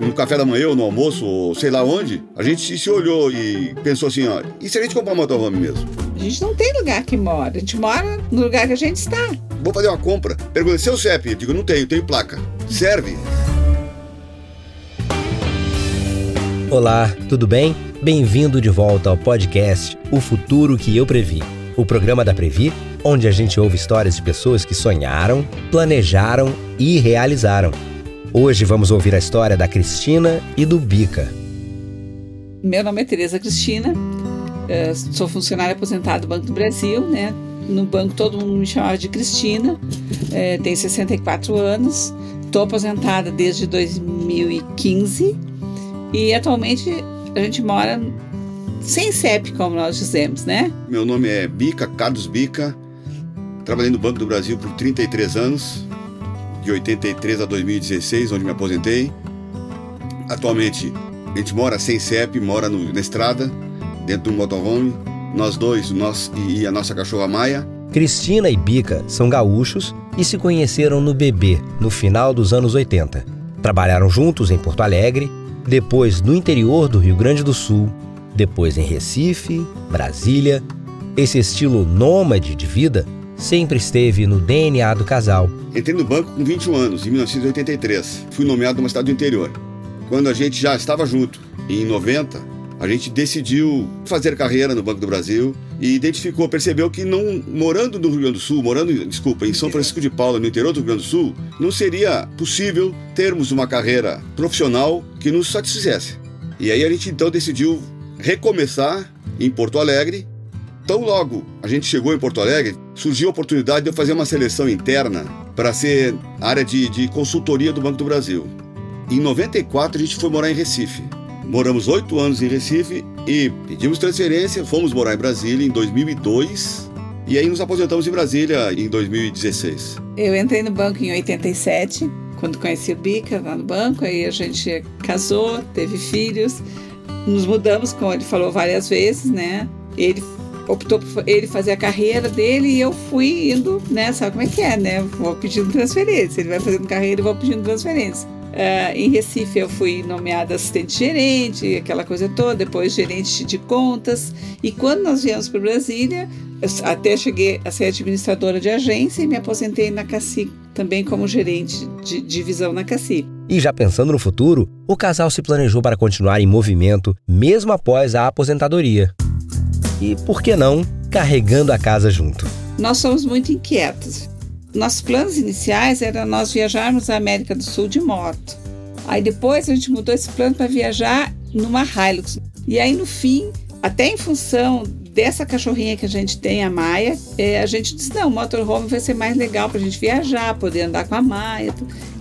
no café da manhã ou no almoço, ou sei lá onde, a gente se olhou e pensou assim, ó, e se a gente comprar um motorhome mesmo? A gente não tem lugar que mora, a gente mora no lugar que a gente está. Vou fazer uma compra. Pergunta, seu CEP? Eu digo, não tenho, tenho placa. Serve? Olá, tudo bem? Bem-vindo de volta ao podcast O Futuro que Eu Previ, o programa da Previ, onde a gente ouve histórias de pessoas que sonharam, planejaram e realizaram. Hoje vamos ouvir a história da Cristina e do Bica. Meu nome é Tereza Cristina, eh, sou funcionária aposentada do Banco do Brasil, né? No banco todo mundo me chamava de Cristina, eh, tenho 64 anos, estou aposentada desde 2015 e atualmente a gente mora sem CEP, como nós dizemos, né? Meu nome é Bica, Carlos Bica. Trabalhei no Banco do Brasil por 33 anos, de 83 a 2016, onde me aposentei. Atualmente, a gente mora sem CEP, mora no, na estrada, dentro do motorhome. Nós dois, nós e a nossa cachorra Maia. Cristina e Bica são gaúchos e se conheceram no bebê, no final dos anos 80. Trabalharam juntos em Porto Alegre, depois no interior do Rio Grande do Sul, depois em Recife, Brasília. Esse estilo nômade de vida sempre esteve no DNA do casal. Entrei no banco com 21 anos, em 1983. Fui nomeado numa cidade do interior. Quando a gente já estava junto, em 90, a gente decidiu fazer carreira no Banco do Brasil e identificou, percebeu que não morando no Rio Grande do Sul, morando, desculpa, em São Francisco de Paula, no interior do Rio Grande do Sul, não seria possível termos uma carreira profissional que nos satisfizesse. E aí a gente então decidiu recomeçar em Porto Alegre. Tão logo a gente chegou em Porto Alegre, surgiu a oportunidade de eu fazer uma seleção interna para ser área de, de consultoria do Banco do Brasil. Em 94 a gente foi morar em Recife. Moramos oito anos em Recife e pedimos transferência, fomos morar em Brasília em 2002 e aí nos aposentamos em Brasília em 2016. Eu entrei no banco em 87, quando conheci o Bica lá no banco, aí a gente casou, teve filhos, nos mudamos, como ele falou várias vezes, né? Ele optou por ele fazer a carreira dele e eu fui indo, né? Sabe como é que é, né? Vou pedindo transferência. Ele vai fazendo carreira e vou pedindo transferência. Uh, em Recife eu fui nomeada assistente gerente, aquela coisa toda, depois gerente de contas. E quando nós viemos para Brasília, até cheguei a ser administradora de agência e me aposentei na CACI também como gerente de divisão na CACI. E já pensando no futuro, o casal se planejou para continuar em movimento mesmo após a aposentadoria. E por que não carregando a casa junto? Nós somos muito inquietos. Nossos planos iniciais era nós viajarmos à América do Sul de moto. Aí depois a gente mudou esse plano para viajar numa Hilux. E aí no fim, até em função dessa cachorrinha que a gente tem, a Maia, é, a gente disse, não, o motorhome vai ser mais legal para a gente viajar, poder andar com a Maia.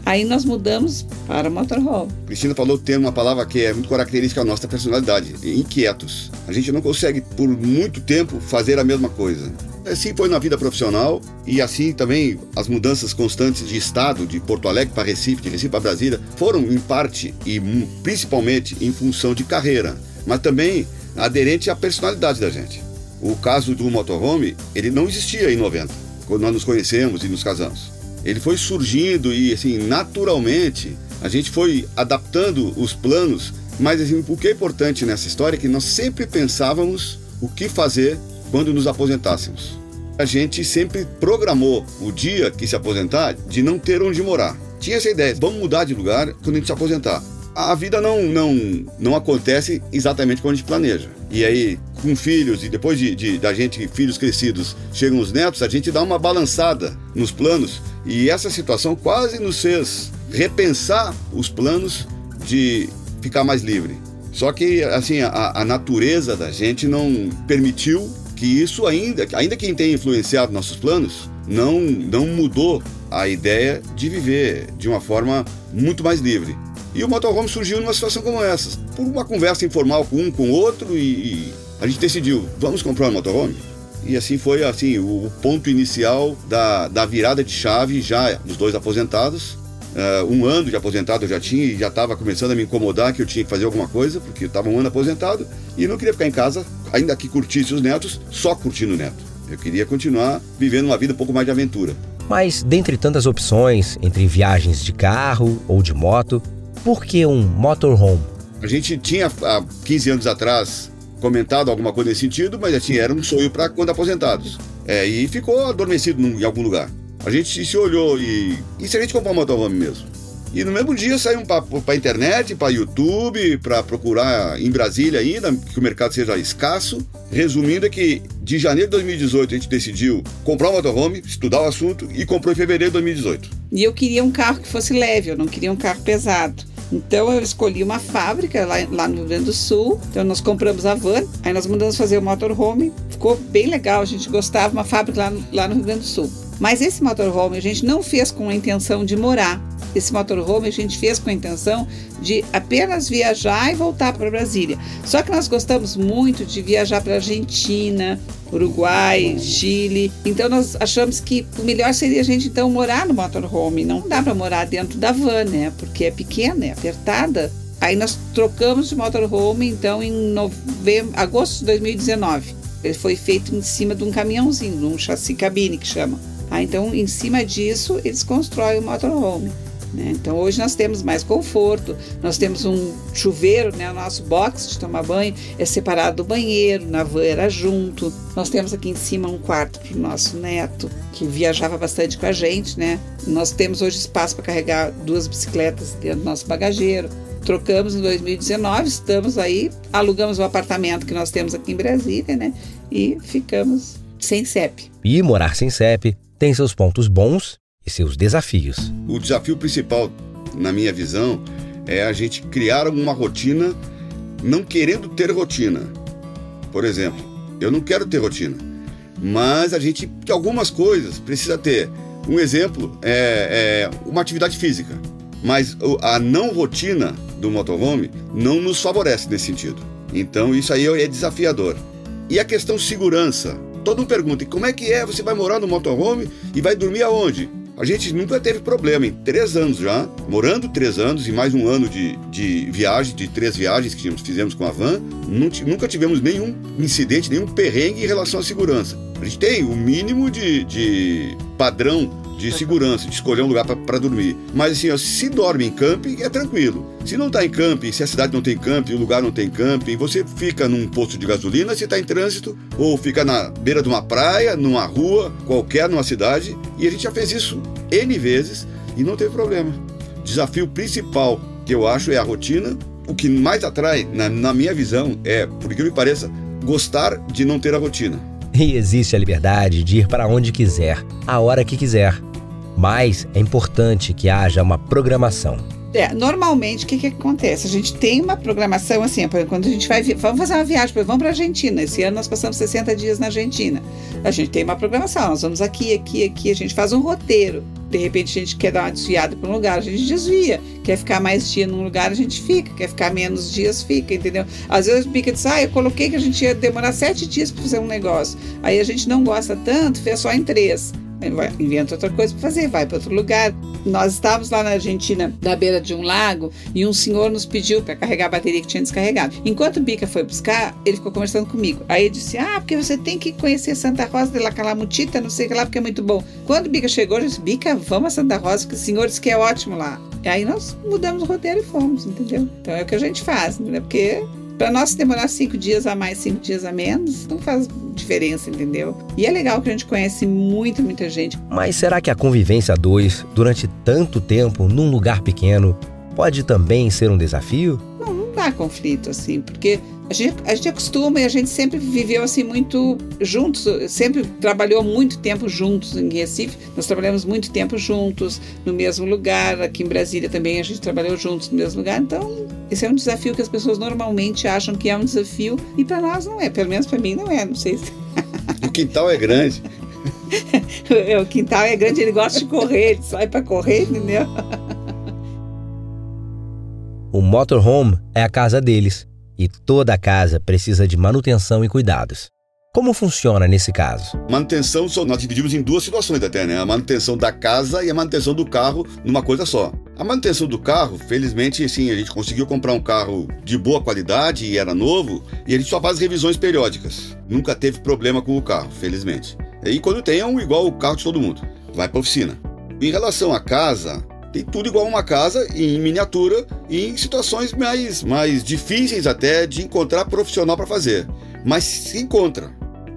Aí nós mudamos para motorhome. Cristina falou ter uma palavra que é muito característica da nossa personalidade, inquietos. A gente não consegue por muito tempo fazer a mesma coisa. Assim foi na vida profissional e assim também as mudanças constantes de estado, de Porto Alegre para Recife, de Recife para Brasília, foram em parte e principalmente em função de carreira, mas também aderente à personalidade da gente. O caso do motorhome, ele não existia em 90, quando nós nos conhecemos e nos casamos. Ele foi surgindo e assim, naturalmente, a gente foi adaptando os planos, mas assim, o que é importante nessa história é que nós sempre pensávamos o que fazer quando nos aposentássemos a gente sempre programou o dia que se aposentar de não ter onde morar. Tinha essa ideia, vamos mudar de lugar quando a gente se aposentar. A vida não, não, não acontece exatamente como a gente planeja. E aí, com filhos e depois de, de, da gente, filhos crescidos, chegam os netos, a gente dá uma balançada nos planos e essa situação quase nos fez repensar os planos de ficar mais livre. Só que, assim, a, a natureza da gente não permitiu que isso ainda, ainda quem tem influenciado nossos planos, não, não mudou a ideia de viver de uma forma muito mais livre. E o motorhome surgiu numa situação como essa, por uma conversa informal com um, com outro, e, e a gente decidiu, vamos comprar um motorhome? E assim foi assim o ponto inicial da, da virada de chave, já os dois aposentados. Uh, um ano de aposentado eu já tinha e já estava começando a me incomodar que eu tinha que fazer alguma coisa, porque eu estava um ano aposentado e não queria ficar em casa ainda que curtisse os netos, só curtindo o neto. Eu queria continuar vivendo uma vida um pouco mais de aventura. Mas, dentre tantas opções, entre viagens de carro ou de moto, Por que um motorhome? A gente tinha há 15 anos atrás comentado alguma coisa nesse sentido, mas assim, era um sonho para quando aposentados. É, e ficou adormecido em algum lugar. A gente se olhou e. E se a gente comprar um motorhome mesmo? E no mesmo dia saiu para internet, para YouTube, para procurar em Brasília ainda, que o mercado seja escasso. Resumindo, é que de janeiro de 2018 a gente decidiu comprar um motorhome, estudar o assunto e comprou em fevereiro de 2018. E eu queria um carro que fosse leve, eu não queria um carro pesado. Então eu escolhi uma fábrica lá, lá, no Rio Grande do Sul. Então nós compramos a van, aí nós mandamos fazer o motorhome. Ficou bem legal, a gente gostava, uma fábrica lá, lá no Rio Grande do Sul. Mas esse motorhome a gente não fez com a intenção de morar. Esse motorhome a gente fez com a intenção de apenas viajar e voltar para Brasília. Só que nós gostamos muito de viajar para Argentina, Uruguai, Chile. Então nós achamos que o melhor seria a gente então morar no motorhome. Não dá para morar dentro da van, né? Porque é pequena, é apertada. Aí nós trocamos de motorhome então em novembro, agosto de 2019. Ele foi feito em cima de um caminhãozinho, um chassi cabine que chama. Ah, então, em cima disso, eles constroem o motorhome. Né? Então hoje nós temos mais conforto, nós temos um chuveiro, né? o nosso box de tomar banho é separado do banheiro, na van era junto. Nós temos aqui em cima um quarto para o nosso neto, que viajava bastante com a gente. Né? Nós temos hoje espaço para carregar duas bicicletas dentro do nosso bagageiro. Trocamos em 2019, estamos aí, alugamos o apartamento que nós temos aqui em Brasília, né? E ficamos sem CEP. E morar sem CEP tem seus pontos bons e seus desafios. O desafio principal, na minha visão, é a gente criar uma rotina não querendo ter rotina. Por exemplo, eu não quero ter rotina, mas a gente, que algumas coisas precisa ter. Um exemplo é, é uma atividade física, mas a não rotina do motorhome não nos favorece nesse sentido. Então isso aí é desafiador. E a questão segurança. Todo mundo pergunta, como é que é? Você vai morar no motorhome e vai dormir aonde? A gente nunca teve problema em três anos já, morando três anos e mais um ano de, de viagem, de três viagens que fizemos com a van, nunca tivemos nenhum incidente, nenhum perrengue em relação à segurança. A gente tem o mínimo de, de padrão de segurança, de escolher um lugar para dormir. Mas assim, ó, se dorme em camping, é tranquilo. Se não está em camping, se a cidade não tem camping, o lugar não tem camping, você fica num posto de gasolina, se está em trânsito, ou fica na beira de uma praia, numa rua, qualquer numa cidade, e a gente já fez isso N vezes e não teve problema. Desafio principal que eu acho é a rotina. O que mais atrai, na, na minha visão, é, por que me pareça, gostar de não ter a rotina. E existe a liberdade de ir para onde quiser, a hora que quiser mas é importante que haja uma programação. É, normalmente, o que, que acontece? A gente tem uma programação assim, quando a gente vai, vamos fazer uma viagem, vamos para a Argentina. Esse ano nós passamos 60 dias na Argentina. A gente tem uma programação, nós vamos aqui, aqui, aqui, a gente faz um roteiro. De repente a gente quer dar uma desviada para um lugar, a gente desvia. Quer ficar mais dia num lugar, a gente fica. Quer ficar menos dias, fica, entendeu? Às vezes Pica diz, ah, eu coloquei que a gente ia demorar sete dias para fazer um negócio. Aí a gente não gosta tanto, fez só em três inventa outra coisa para fazer, vai para outro lugar. Nós estávamos lá na Argentina, na beira de um lago, e um senhor nos pediu para carregar a bateria que tinha descarregado. Enquanto o Bica foi buscar, ele ficou conversando comigo. Aí disse: Ah, porque você tem que conhecer Santa Rosa de la Calamutita, não sei o que lá, porque é muito bom. Quando o Bica chegou, eu disse: Bica, vamos a Santa Rosa, que o senhor disse que é ótimo lá. Aí nós mudamos o roteiro e fomos, entendeu? Então é o que a gente faz, entendeu? Porque para nós demorar cinco dias a mais, cinco dias a menos, não faz diferença, entendeu? E é legal que a gente conhece muito, muita gente. Mas será que a convivência a dois, durante tanto tempo, num lugar pequeno, pode também ser um desafio? Não, não dá conflito, assim, porque a gente, a gente acostuma e a gente sempre viveu assim muito juntos, sempre trabalhou muito tempo juntos em Recife. Nós trabalhamos muito tempo juntos, no mesmo lugar. Aqui em Brasília também a gente trabalhou juntos no mesmo lugar. Então, esse é um desafio que as pessoas normalmente acham que é um desafio e para nós não é. Pelo menos para mim não é. Não sei se. O quintal é grande. o quintal é grande, ele gosta de correr, ele sai para correr, entendeu? O motorhome é a casa deles e toda a casa precisa de manutenção e cuidados. Como funciona nesse caso? Manutenção, nós dividimos em duas situações até, né? A manutenção da casa e a manutenção do carro numa coisa só. A manutenção do carro, felizmente, sim, a gente conseguiu comprar um carro de boa qualidade e era novo, e a gente só faz revisões periódicas. Nunca teve problema com o carro, felizmente. E quando tem, é um igual o carro de todo mundo. Vai para oficina. Em relação à casa, Tem tudo igual uma casa em miniatura e em situações mais, mais difíceis até de encontrar profissional para fazer. Mas se encontra.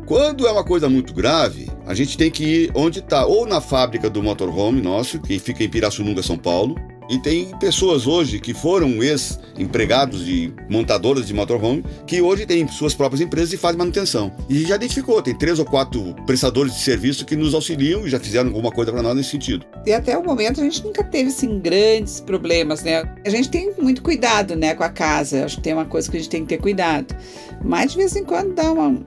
Quando é uma coisa muito grave, a gente tem que ir onde está, ou na fábrica do motorhome nosso, que fica em Pirassununga, São Paulo, e tem pessoas hoje que foram ex-empregados de montadoras de motorhome que hoje têm suas próprias empresas e fazem manutenção. E já identificou, tem três ou quatro prestadores de serviço que nos auxiliam e já fizeram alguma coisa para nós nesse sentido. E até o momento a gente nunca teve assim grandes problemas, né? A gente tem muito cuidado, né, com a casa. Acho que tem uma coisa que a gente tem que ter cuidado. Mas de vez em quando dá uma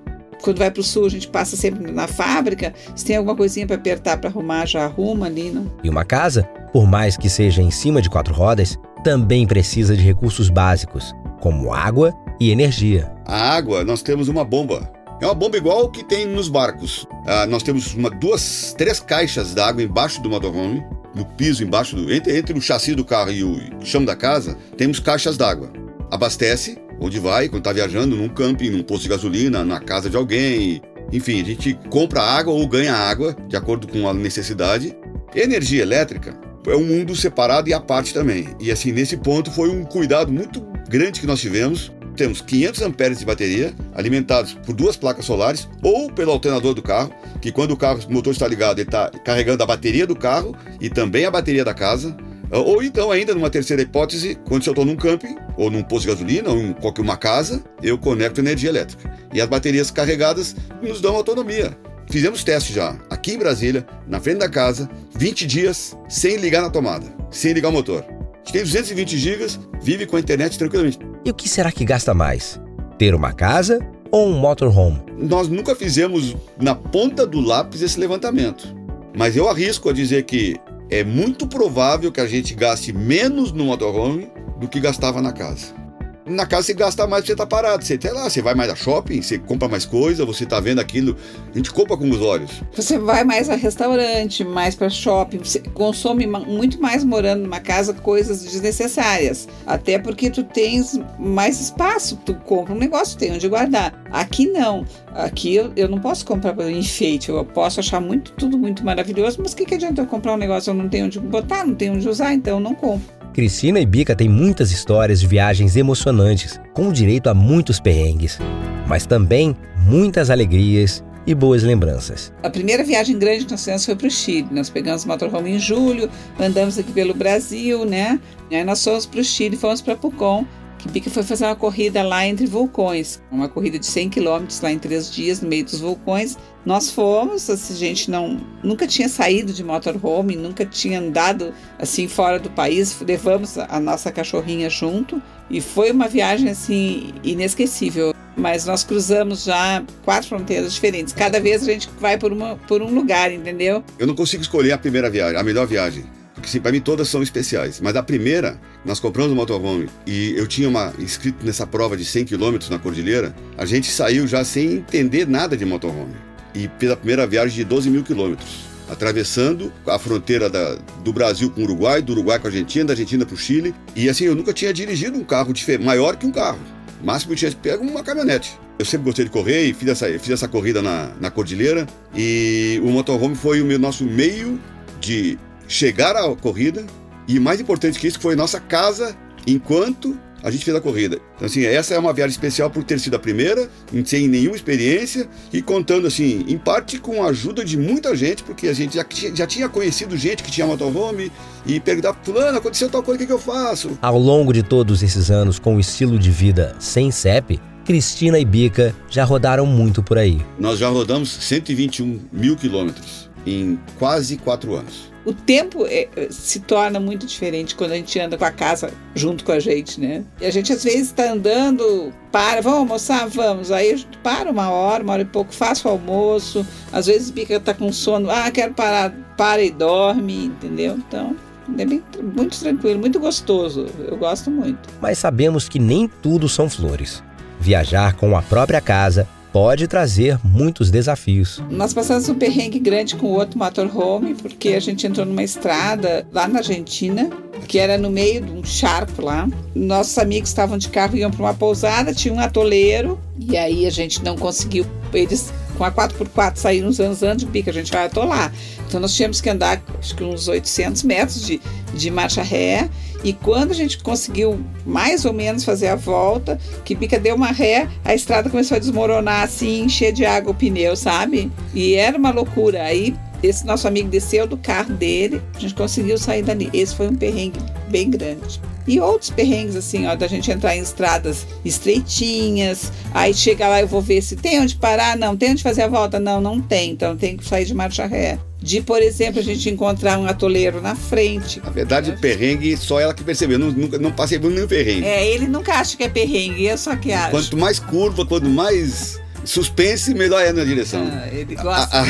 quando vai para o sul, a gente passa sempre na fábrica. Se tem alguma coisinha para apertar, para arrumar, já arruma ali. Não? E uma casa, por mais que seja em cima de quatro rodas, também precisa de recursos básicos, como água e energia. A água, nós temos uma bomba. É uma bomba igual que tem nos barcos. Ah, nós temos uma, duas, três caixas d'água embaixo do motorhome, no piso embaixo do entre, entre o chassi do carro e o chão da casa, temos caixas d'água. Abastece onde vai, quando está viajando, num camping, num posto de gasolina, na casa de alguém. Enfim, a gente compra água ou ganha água, de acordo com a necessidade. Energia elétrica é um mundo separado e à parte também. E assim, nesse ponto foi um cuidado muito grande que nós tivemos. Temos 500 amperes de bateria, alimentados por duas placas solares ou pelo alternador do carro, que quando o carro o motor está ligado, ele está carregando a bateria do carro e também a bateria da casa. Ou então, ainda numa terceira hipótese, quando eu estou num camping, ou num posto de gasolina, ou em qualquer uma casa, eu conecto energia elétrica. E as baterias carregadas nos dão autonomia. Fizemos teste já, aqui em Brasília, na frente da casa, 20 dias sem ligar na tomada, sem ligar o motor. A gente tem 220 gigas, vive com a internet tranquilamente. E o que será que gasta mais? Ter uma casa ou um motorhome? Nós nunca fizemos na ponta do lápis esse levantamento. Mas eu arrisco a dizer que é muito provável que a gente gaste menos no motorhome do que gastava na casa. Na casa você gasta mais porque você tá parado. Você, sei lá, você vai mais a shopping, você compra mais coisa, você tá vendo aquilo. A gente compra com os olhos. Você vai mais a restaurante, mais para shopping. Você consome muito mais morando numa casa coisas desnecessárias. Até porque tu tens mais espaço. Tu compra um negócio, tem onde guardar. Aqui não. Aqui eu, eu não posso comprar enfeite. Eu posso achar muito, tudo muito maravilhoso, mas o que, que adianta eu comprar um negócio? Eu não tenho onde botar, não tenho onde usar, então eu não compro. Cristina e Bica têm muitas histórias de viagens emocionantes, com direito a muitos perrengues, mas também muitas alegrias e boas lembranças. A primeira viagem grande que nós fizemos foi para o Chile. Nós pegamos o motorhome em julho, andamos aqui pelo Brasil, né? Aí nós fomos para o Chile, fomos para Pucón que foi fazer uma corrida lá entre vulcões, uma corrida de 100 quilômetros lá em três dias no meio dos vulcões. Nós fomos, a gente não nunca tinha saído de motorhome, nunca tinha andado assim fora do país. Levamos a nossa cachorrinha junto e foi uma viagem assim inesquecível. Mas nós cruzamos já quatro fronteiras diferentes. Cada vez a gente vai por, uma, por um lugar, entendeu? Eu não consigo escolher a primeira viagem, a melhor viagem porque sim, para mim todas são especiais. Mas a primeira, nós compramos um motorhome e eu tinha uma inscrito nessa prova de 100 km na cordilheira, a gente saiu já sem entender nada de motorhome. E pela primeira viagem de 12 mil quilômetros, atravessando a fronteira da, do Brasil com o Uruguai, do Uruguai com a Argentina, da Argentina para o Chile. E assim, eu nunca tinha dirigido um carro maior que um carro. O máximo eu tinha pego uma caminhonete. Eu sempre gostei de correr e fiz essa, fiz essa corrida na, na cordilheira. E o motorhome foi o meu, nosso meio de chegar à corrida e mais importante que isso foi nossa casa enquanto a gente fez a corrida. Então assim, essa é uma viagem especial por ter sido a primeira, sem nenhuma experiência e contando assim, em parte com a ajuda de muita gente, porque a gente já, já tinha conhecido gente que tinha motorhome e perguntava, fulano, aconteceu tal coisa, o que, que eu faço? Ao longo de todos esses anos com o estilo de vida sem CEP, Cristina e Bica já rodaram muito por aí. Nós já rodamos 121 mil quilômetros em quase quatro anos o tempo é, se torna muito diferente quando a gente anda com a casa junto com a gente, né? E a gente às vezes está andando, para, vamos almoçar? Vamos. Aí a gente para uma hora, uma hora e pouco, faço o almoço. Às vezes Bica tá com sono, ah, quero parar, para e dorme, entendeu? Então. É bem, muito tranquilo, muito gostoso. Eu gosto muito. Mas sabemos que nem tudo são flores. Viajar com a própria casa pode trazer muitos desafios. Nós passamos um perrengue grande com o outro motorhome, porque a gente entrou numa estrada lá na Argentina, que era no meio de um charco lá. Nossos amigos estavam de carro, iam para uma pousada, tinha um atoleiro, e aí a gente não conseguiu. Eles com a 4x4 sair nos anos antes de bica, a gente vai atolar. Então nós tínhamos que andar acho que uns 800 metros de, de marcha ré e quando a gente conseguiu mais ou menos fazer a volta, que Bica deu uma ré, a estrada começou a desmoronar assim, encher de água o pneu, sabe? E era uma loucura. Aí esse nosso amigo desceu do carro dele, a gente conseguiu sair dali. Esse foi um perrengue bem grande. E outros perrengues, assim, ó, da gente entrar em estradas estreitinhas, aí chega lá, eu vou ver se tem onde parar, não, tem onde fazer a volta, não, não tem, então tem que sair de marcha ré. De, por exemplo, a gente encontrar um atoleiro na frente. Na verdade, o perrengue, só ela que percebeu. Não, nunca, não passei por nenhum perrengue. É, ele nunca acha que é perrengue, eu só que acho. Quanto mais curva, quanto mais suspense, melhor é na direção. Ah, ele gosta. A, a,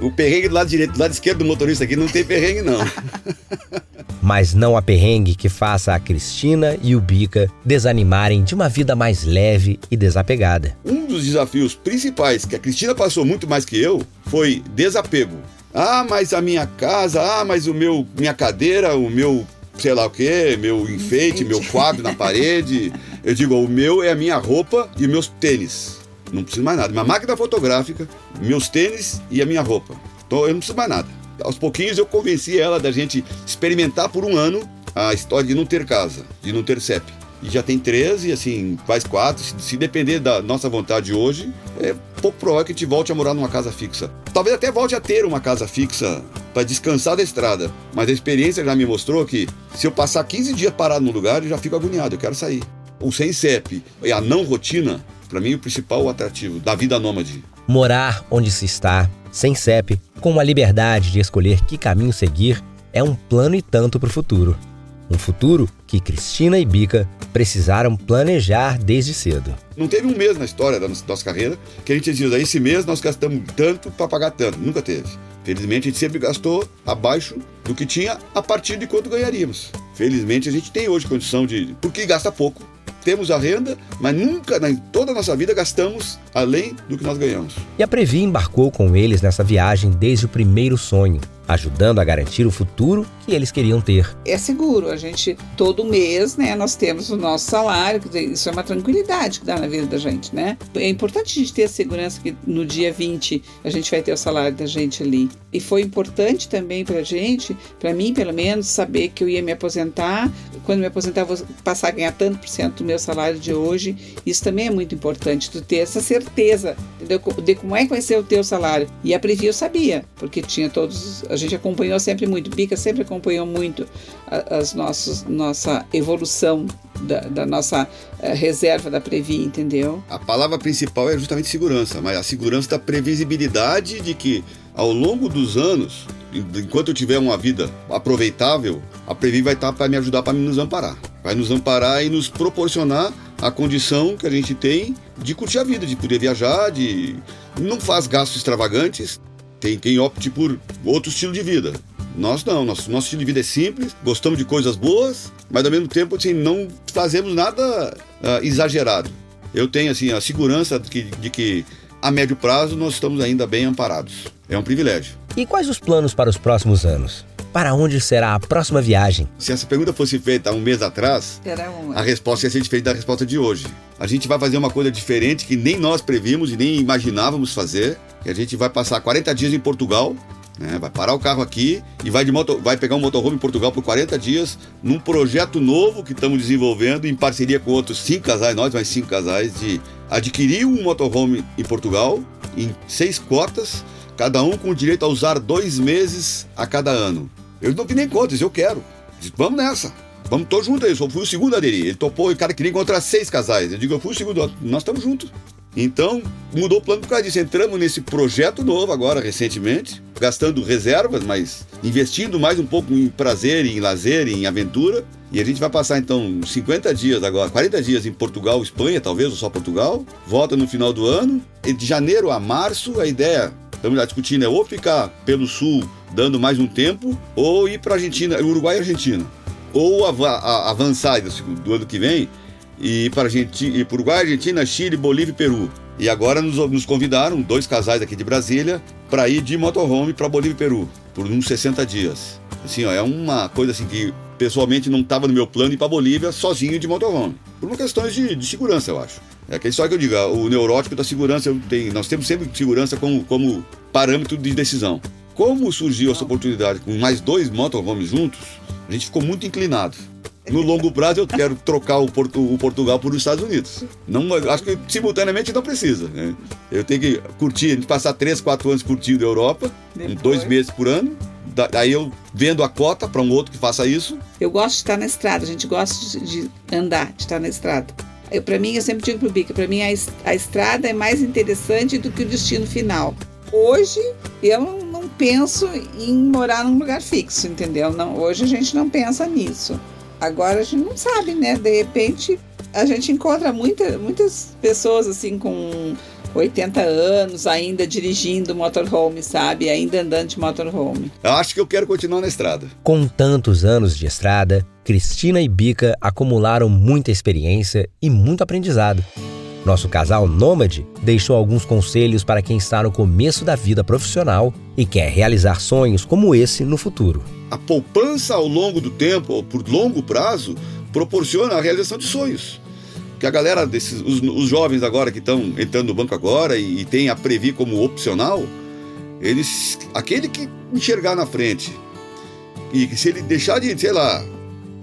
o perrengue do lado direito, do lado esquerdo do motorista aqui não tem perrengue, não. Mas não há perrengue que faça a Cristina e o Bica desanimarem de uma vida mais leve e desapegada. Um dos desafios principais que a Cristina passou muito mais que eu foi desapego. Ah, mas a minha casa, ah, mas o meu minha cadeira, o meu sei lá o que, meu enfeite, meu quadro na parede. Eu digo, o meu é a minha roupa e meus tênis. Não preciso mais nada. Minha máquina fotográfica, meus tênis e a minha roupa. Então eu não preciso mais nada. Aos pouquinhos eu convenci ela da gente experimentar por um ano a história de não ter casa, de não ter CEP. E já tem três e assim, faz quatro. Se, se depender da nossa vontade hoje, é pouco provável que a gente volte a morar numa casa fixa. Talvez até volte a ter uma casa fixa para descansar da estrada. Mas a experiência já me mostrou que se eu passar 15 dias parado no lugar, eu já fico agoniado, eu quero sair. O sem CEP e a não rotina, para mim, é o principal atrativo da vida nômade. Morar onde se está, sem CEP, com a liberdade de escolher que caminho seguir, é um plano e tanto para o futuro. Um futuro que Cristina e Bica precisaram planejar desde cedo. Não teve um mês na história da nossa carreira que a gente dizia, esse mês nós gastamos tanto para pagar tanto. Nunca teve. Felizmente a gente sempre gastou abaixo do que tinha a partir de quanto ganharíamos. Felizmente a gente tem hoje condição de. Porque gasta pouco. Temos a renda, mas nunca em toda a nossa vida gastamos além do que nós ganhamos. E a Previ embarcou com eles nessa viagem desde o primeiro sonho ajudando a garantir o futuro que eles queriam ter. É seguro, a gente todo mês, né, nós temos o nosso salário, isso é uma tranquilidade que dá na vida da gente, né? É importante a gente ter a segurança que no dia 20 a gente vai ter o salário da gente ali. E foi importante também pra gente, para mim pelo menos, saber que eu ia me aposentar, quando me aposentar vou passar a ganhar tanto por cento do meu salário de hoje. Isso também é muito importante, tu ter essa certeza, entendeu? De como é que vai ser o teu salário. E a Previ eu sabia, porque tinha todos gente acompanhou sempre muito, Bica sempre acompanhou muito as nossas, nossa evolução da, da nossa uh, reserva da Previ, entendeu? A palavra principal é justamente segurança, mas a segurança da previsibilidade de que ao longo dos anos, enquanto eu tiver uma vida aproveitável, a Previ vai estar para me ajudar para nos amparar. Vai nos amparar e nos proporcionar a condição que a gente tem de curtir a vida, de poder viajar, de não faz gastos extravagantes, tem quem opte por outro estilo de vida. Nós não, nosso, nosso estilo de vida é simples, gostamos de coisas boas, mas ao mesmo tempo assim, não fazemos nada uh, exagerado. Eu tenho assim a segurança de que, de que a médio prazo nós estamos ainda bem amparados. É um privilégio. E quais os planos para os próximos anos? Para onde será a próxima viagem? Se essa pergunta fosse feita há um mês atrás, a resposta ia ser diferente da resposta de hoje. A gente vai fazer uma coisa diferente que nem nós previmos e nem imaginávamos fazer. E a gente vai passar 40 dias em Portugal, né? vai parar o carro aqui e vai, de moto, vai pegar um motorhome em Portugal por 40 dias num projeto novo que estamos desenvolvendo em parceria com outros cinco casais, nós mais cinco casais, de adquirir um motorhome em Portugal em seis cotas, cada um com direito a usar dois meses a cada ano. Eu não vi nem contas, eu quero. Vamos nessa. Vamos todos juntos aí. Eu fui o segundo a aderir. Ele topou o cara queria encontrar seis casais. Eu digo, eu fui o segundo. Nós estamos juntos. Então, mudou o plano por causa disso. Entramos nesse projeto novo agora, recentemente, gastando reservas, mas investindo mais um pouco em prazer, em lazer, em aventura. E a gente vai passar então 50 dias agora, 40 dias em Portugal, Espanha, talvez, ou só Portugal. Volta no final do ano. E de janeiro a março, a ideia, estamos discutindo, é ou ficar pelo sul dando mais um tempo, ou ir para Argentina, Uruguai e Argentina. Ou av avançar do ano que vem e ir para Argentina, Uruguai, Argentina, Chile, Bolívia e Peru. E agora nos, nos convidaram, dois casais aqui de Brasília, para ir de motorhome para Bolívia e Peru, por uns 60 dias. Assim, ó, é uma coisa assim que pessoalmente não estava no meu plano ir para Bolívia sozinho de motorhome. Por uma questão de, de, segurança, eu acho. É aquela história que eu digo, o neurótico da segurança, tenho, nós temos sempre segurança como, como parâmetro de decisão. Como surgiu essa oportunidade com mais dois motorhomes juntos, a gente ficou muito inclinado. No longo prazo eu quero trocar o, Porto, o Portugal por os Estados Unidos. Não, acho que simultaneamente não precisa. Né? Eu tenho que curtir, a gente passar três, quatro anos curtindo a Europa, Depois. dois meses por ano, Daí eu vendo a cota para um outro que faça isso. Eu gosto de estar na estrada, a gente gosta de andar, de estar na estrada. Para mim, eu sempre digo pro Bica, para mim a, a estrada é mais interessante do que o destino final. Hoje eu não penso em morar num lugar fixo, entendeu? Não, hoje a gente não pensa nisso. Agora a gente não sabe, né? De repente a gente encontra muita, muitas pessoas assim com 80 anos ainda dirigindo motorhome, sabe? Ainda andando de motorhome. Eu acho que eu quero continuar na estrada. Com tantos anos de estrada, Cristina e Bica acumularam muita experiência e muito aprendizado. Nosso casal nômade deixou alguns conselhos para quem está no começo da vida profissional e quer realizar sonhos como esse no futuro. A poupança ao longo do tempo, ou por longo prazo, proporciona a realização de sonhos que a galera desses os, os jovens agora que estão entrando no banco agora e, e tem a Previ como opcional, eles aquele que enxergar na frente e se ele deixar de, sei lá,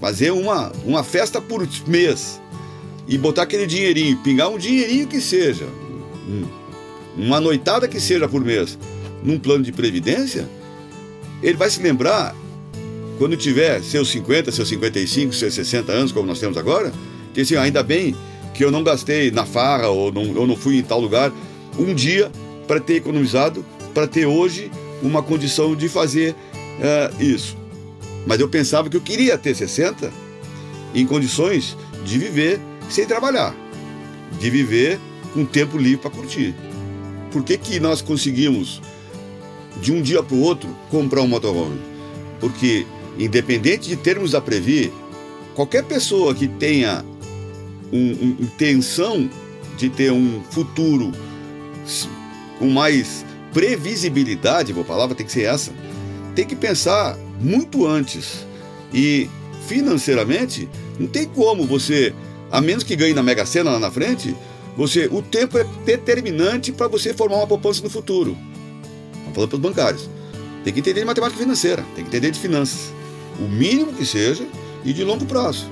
fazer uma, uma festa por mês e botar aquele dinheirinho, pingar um dinheirinho que seja, um, uma noitada que seja por mês, num plano de previdência, ele vai se lembrar quando tiver seus 50, seus 55, seus 60 anos, como nós temos agora, que assim, ainda bem que eu não gastei na farra ou não, eu não fui em tal lugar um dia para ter economizado, para ter hoje uma condição de fazer uh, isso. Mas eu pensava que eu queria ter 60 em condições de viver sem trabalhar, de viver com tempo livre para curtir. Por que, que nós conseguimos, de um dia para o outro, comprar um motorhome? Porque, independente de termos a prever, qualquer pessoa que tenha um, intenção de ter um futuro com mais previsibilidade, a palavra tem que ser essa, tem que pensar muito antes. E financeiramente, não tem como você, a menos que ganhe na Mega Sena lá na frente, você, o tempo é determinante para você formar uma poupança no futuro. Estamos falando para os bancários. Tem que entender de matemática financeira, tem que entender de finanças. O mínimo que seja e de longo prazo.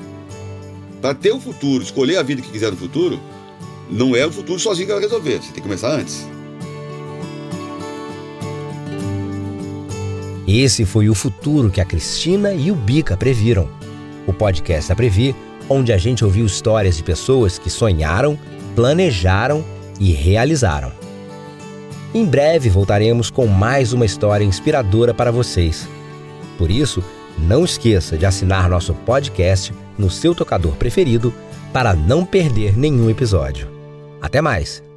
Para ter o futuro, escolher a vida que quiser no futuro, não é o futuro sozinho que vai resolver. Você tem que começar antes. Esse foi o futuro que a Cristina e o Bica previram. O podcast da Previ, onde a gente ouviu histórias de pessoas que sonharam, planejaram e realizaram. Em breve voltaremos com mais uma história inspiradora para vocês. Por isso, não esqueça de assinar nosso podcast no seu tocador preferido para não perder nenhum episódio. Até mais!